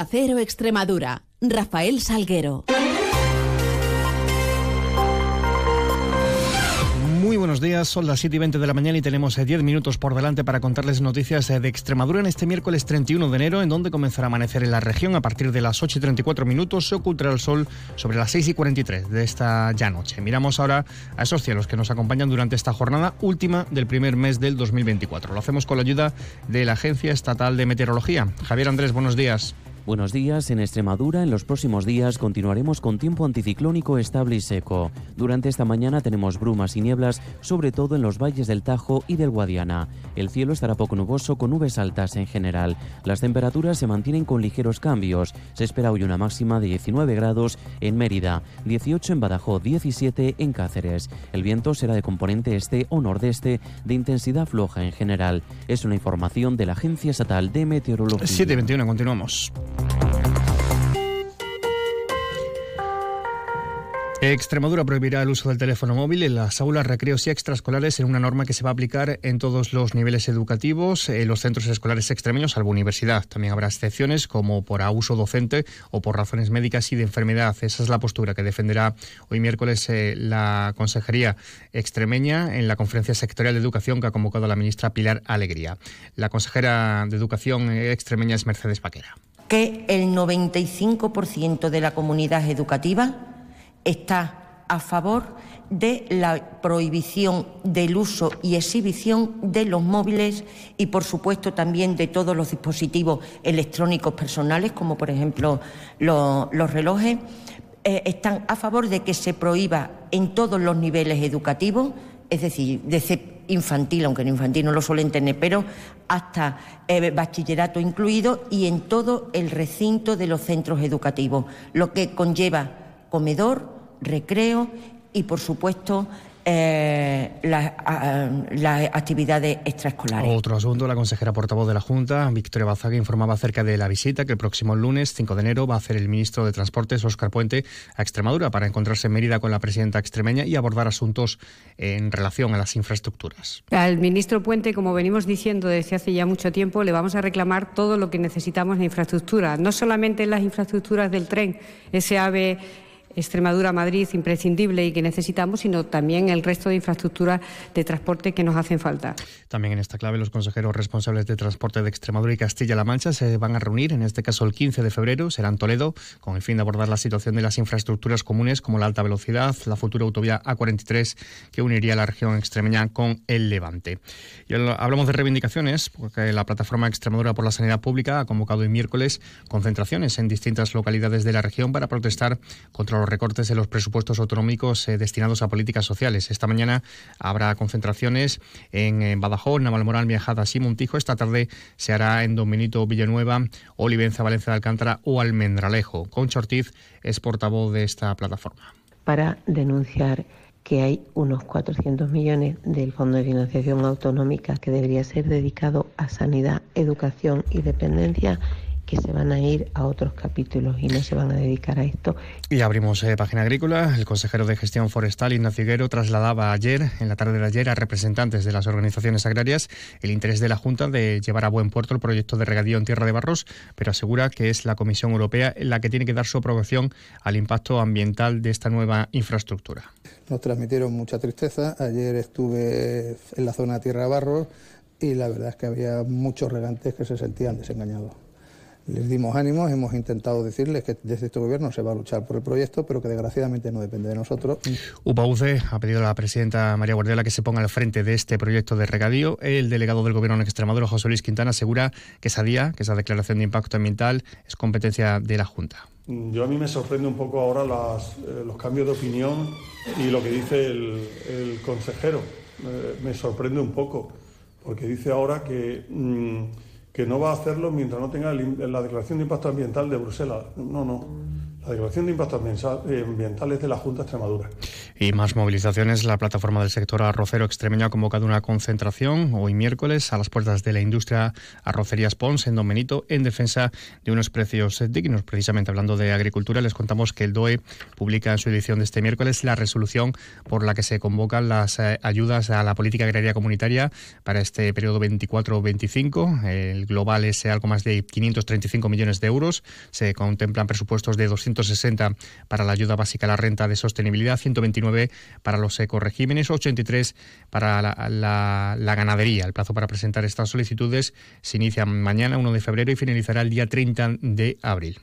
Acero Extremadura. Rafael Salguero. Muy buenos días, son las 7 y 20 de la mañana y tenemos 10 eh, minutos por delante para contarles noticias eh, de Extremadura en este miércoles 31 de enero, en donde comenzará a amanecer en la región a partir de las 8 y 34 minutos. Se ocultará el sol sobre las 6 y 43 de esta ya noche. Miramos ahora a esos cielos que nos acompañan durante esta jornada última del primer mes del 2024. Lo hacemos con la ayuda de la Agencia Estatal de Meteorología. Javier Andrés, buenos días. Buenos días. En Extremadura, en los próximos días continuaremos con tiempo anticiclónico estable y seco. Durante esta mañana tenemos brumas y nieblas, sobre todo en los valles del Tajo y del Guadiana. El cielo estará poco nuboso con nubes altas en general. Las temperaturas se mantienen con ligeros cambios. Se espera hoy una máxima de 19 grados en Mérida, 18 en Badajoz, 17 en Cáceres. El viento será de componente este o nordeste de intensidad floja en general. Es una información de la Agencia Estatal de Meteorología. 7.21, continuamos. Extremadura prohibirá el uso del teléfono móvil en las aulas, recreos y extraescolares en una norma que se va a aplicar en todos los niveles educativos, en los centros escolares extremeños, salvo universidad. También habrá excepciones como por abuso docente o por razones médicas y de enfermedad. Esa es la postura que defenderá hoy miércoles eh, la Consejería extremeña en la conferencia sectorial de educación que ha convocado la ministra Pilar Alegría. La consejera de Educación extremeña es Mercedes Paquera que el 95% de la comunidad educativa está a favor de la prohibición del uso y exhibición de los móviles y, por supuesto, también de todos los dispositivos electrónicos personales, como por ejemplo los, relojes. Eh, están a favor de que se prohíba en todos los niveles educativos, es decir, desde infantil, aunque en infantil no lo suelen tener, pero hasta eh, bachillerato incluido y en todo el recinto de los centros educativos, lo que conlleva comedor, recreo y, por supuesto, eh, las, actividades extraescolares. Otro asunto, la consejera portavoz de la Junta, Victoria Bazaga, informaba acerca de la visita que el próximo lunes, 5 de enero, va a hacer el ministro de Transportes, Óscar Puente, a Extremadura para encontrarse en Mérida con la presidenta extremeña y abordar asuntos en relación a las infraestructuras. Al ministro Puente, como venimos diciendo desde hace ya mucho tiempo, le vamos a reclamar todo lo que necesitamos en infraestructura, no solamente las infraestructuras del tren, ese AVE Extremadura-Madrid imprescindible y que necesitamos, sino también el resto de infraestructuras de transporte que nos hacen falta. También en esta clave los consejeros responsables de transporte de Extremadura y Castilla-La Mancha se van a reunir, en este caso el 15 de febrero, será en Toledo, con el fin de abordar la situación de las infraestructuras comunes como la alta velocidad, la futura autovía A43 que uniría la región extremeña con el Levante. Y hablamos de reivindicaciones, porque la plataforma Extremadura por la Sanidad Pública ha convocado hoy miércoles concentraciones en distintas localidades de la región para protestar contra los recortes en los presupuestos autonómicos eh, destinados a políticas sociales. Esta mañana habrá concentraciones en, Badajoz, Navalmoral, Miajadas y Montijo. Esta tarde se hará en Don Benito, Villanueva, Olivenza, Valencia de Alcántara o Almendralejo. Concha Ortiz es portavoz de esta plataforma. Para denunciar que hay unos 400 millones del Fondo de Financiación Autonómica que debería ser dedicado a sanidad, educación y dependencia que se van a ir a otros capítulos y no se van a dedicar a esto. Y abrimos eh, página agrícola. El consejero de gestión forestal, Ignacio Higuero, trasladaba ayer, en la tarde de ayer, a representantes de las organizaciones agrarias el interés de la Junta de llevar a buen puerto el proyecto de regadío en Tierra de Barros, pero asegura que es la Comisión Europea la que tiene que dar su aprobación al impacto ambiental de esta nueva infraestructura. Nos transmitieron mucha tristeza. Ayer estuve en la zona de Tierra de Barros y la verdad es que había muchos regantes que se sentían desengañados les dimos ánimos, hemos intentado decirles que desde este gobierno se va a luchar por el proyecto, pero que desgraciadamente no depende de nosotros. UPAUCE ha pedido a la presidenta María Guardiola que se ponga al frente de este proyecto de regadío. El delegado del gobierno en Extremadura, José Luis Quintana, asegura que esa día, que esa declaración de impacto ambiental, es competencia de la Junta. Yo a mí me sorprende un poco ahora eh, los cambios de opinión y lo que dice el, consejero. me sorprende un poco, porque dice ahora que... Mm, que no va a hacerlo mientras no tenga la declaración de impacto ambiental de Bruselas. No, no. La declaración de impactos ambientales de la Junta de Extremadura. Y más movilizaciones. La plataforma del sector arrocero extremeño ha convocado una concentración hoy miércoles a las puertas de la industria Arrocerías Pons en Don Benito en defensa de unos precios dignos. Precisamente hablando de agricultura, les contamos que el DOE publica en su edición de este miércoles la resolución por la que se convocan las eh, ayudas a la política agraria comunitaria para este periodo 24-25. El global es algo más de 535 millones de euros. Se contemplan presupuestos de 200 160 para la ayuda básica a la renta de sostenibilidad, 129 para los ecoregímenes, 83 para la, la ganadería. El plazo para presentar estas solicitudes se inicia mañana, 1 de febrero, y finalizará el día 30 de abril.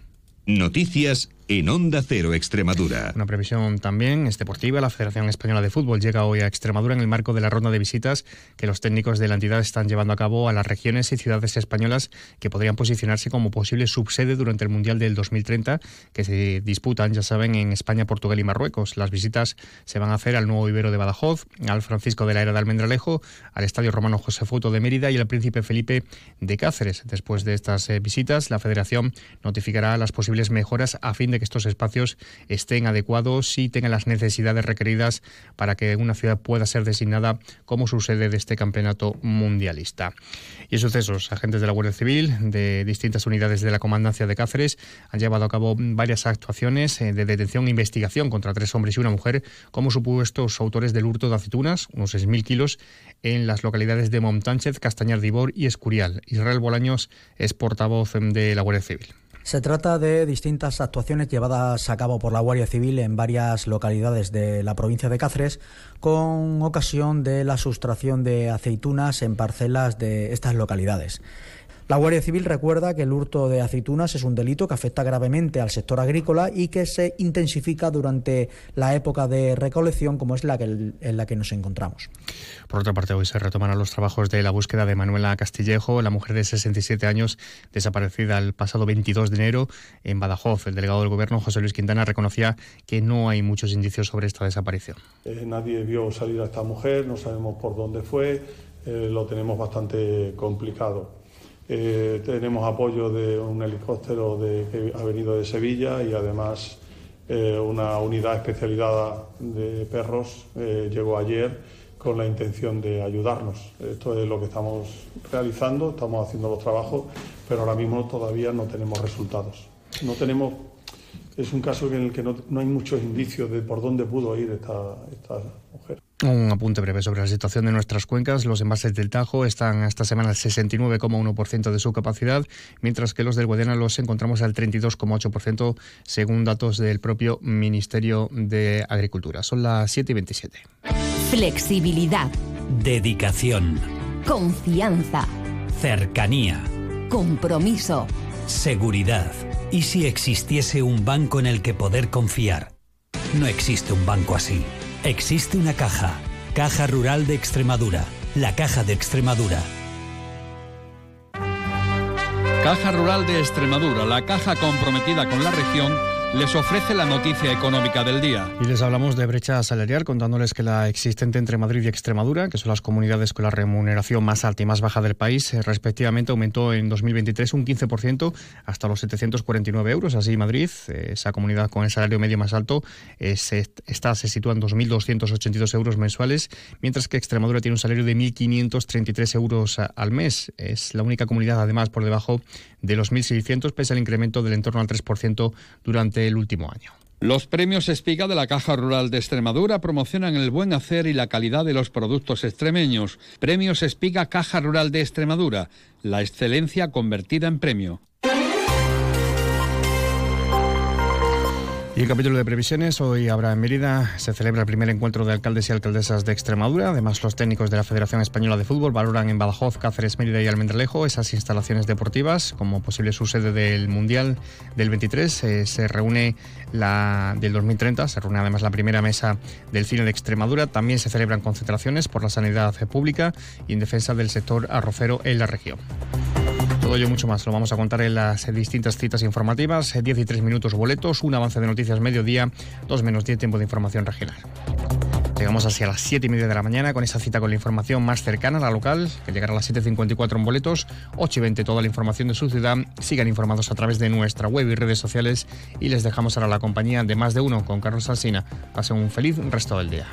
Noticias en Onda Cero Extremadura. Una previsión también es deportiva. La Federación Española de Fútbol llega hoy a Extremadura en el marco de la ronda de visitas que los técnicos de la entidad están llevando a cabo a las regiones y ciudades españolas que podrían posicionarse como posible subsede durante el Mundial del 2030 que se disputan, ya saben, en España, Portugal y Marruecos. Las visitas se van a hacer al nuevo Ibero de Badajoz, al Francisco de la Era de Almendralejo, al Estadio Romano José Foto de Mérida y al Príncipe Felipe de Cáceres. Después de estas eh, visitas, la Federación notificará las posibles mejoras a fin de que estos espacios estén adecuados y tengan las necesidades requeridas para que una ciudad pueda ser designada como su sede de este campeonato mundialista. Y en sucesos, agentes de la Guardia Civil de distintas unidades de la Comandancia de Cáceres han llevado a cabo varias actuaciones eh, de detención e investigación contra tres hombres y una mujer como supuestos autores del hurto de aceitunas, unos 6.000 kilos, en las localidades de Montánchez, Castañar de Ibor y Escurial. Israel Bolaños es portavoz de la Guardia Civil. Se trata de distintas actuaciones llevadas a cabo por la Guardia Civil en varias localidades de la provincia de Cáceres con ocasión de la sustracción de aceitunas en parcelas de estas localidades. La Guardia Civil recuerda que el hurto de aceitunas es un delito que afecta gravemente al sector agrícola y que se intensifica durante la época de recolección como es la que, en la que nos encontramos. Por otra parte, hoy se retomarán los trabajos de la búsqueda de Manuela Castillejo, la mujer de 67 años desaparecida el pasado 22 de enero en Badajoz. El delegado del Gobierno, José Luis Quintana, reconocía que no hay muchos indicios sobre esta desaparición. Eh, nadie vio salir a esta mujer, no sabemos por dónde fue, eh, lo tenemos bastante complicado. Eh, tenemos apoyo de un helicóptero que ha venido de Sevilla y además eh, una unidad especializada de perros eh, llegó ayer con la intención de ayudarnos. Esto es lo que estamos realizando, estamos haciendo los trabajos, pero ahora mismo todavía no tenemos resultados. No tenemos, es un caso en el que no, hay muchos indicios de por dónde pudo ir esta mujer. Un apunte breve sobre la situación de nuestras cuencas. Los envases del Tajo están esta semana al 69,1% de su capacidad, mientras que los del Guadiana los encontramos al 32,8% según datos del propio Ministerio de Agricultura. Son las 7 y 27. Flexibilidad. Dedicación. Confianza. Cercanía. Compromiso. Seguridad. ¿Y si existiese un banco en el que poder confiar? No existe un banco así. Existe una caja, Caja Rural de Extremadura, la Caja de Extremadura. Caja Rural de Extremadura, la caja comprometida con la región les ofrece la noticia económica del día. Y les hablamos de brecha salarial contándoles que la existente entre Madrid y Extremadura, que son las comunidades con la remuneración más alta y más baja del país, eh, respectivamente aumentó en 2023 un 15% hasta los 749 euros. Así Madrid, eh, esa comunidad con el salario medio más alto, eh, se, está, se sitúa en 2.282 euros mensuales, mientras que Extremadura tiene un salario de 1.533 euros al mes. Es la única comunidad, además, por debajo de los 1.600, pese al incremento del entorno al 3% durante el último año. Los premios Espiga de la Caja Rural de Extremadura promocionan el buen hacer y la calidad de los productos extremeños. Premios Espiga Caja Rural de Extremadura, la excelencia convertida en premio. Y el capítulo de previsiones, hoy habrá en Mérida, se celebra el primer encuentro de alcaldes y alcaldesas de Extremadura. Además, los técnicos de la Federación Española de Fútbol valoran en Badajoz, Cáceres, Mérida y Almendralejo esas instalaciones deportivas como posible su sede del Mundial del 23. Eh, se reúne la del 2030, se reúne además la primera mesa del cine de Extremadura. También se celebran concentraciones por la sanidad pública y en defensa del sector arrocero en la región. Todo ello mucho más lo vamos a contar en las distintas citas informativas. 10 y 3 minutos boletos, un avance de noticias mediodía, 2 menos 10 tiempo de información regional. Llegamos así a las 7 y media de la mañana con esa cita con la información más cercana, la local, que llegará a las 7.54 en boletos, 8 y 20 toda la información de su ciudad. Sigan informados a través de nuestra web y redes sociales y les dejamos ahora la compañía de más de uno con Carlos Alsina. Pasen un feliz resto del día.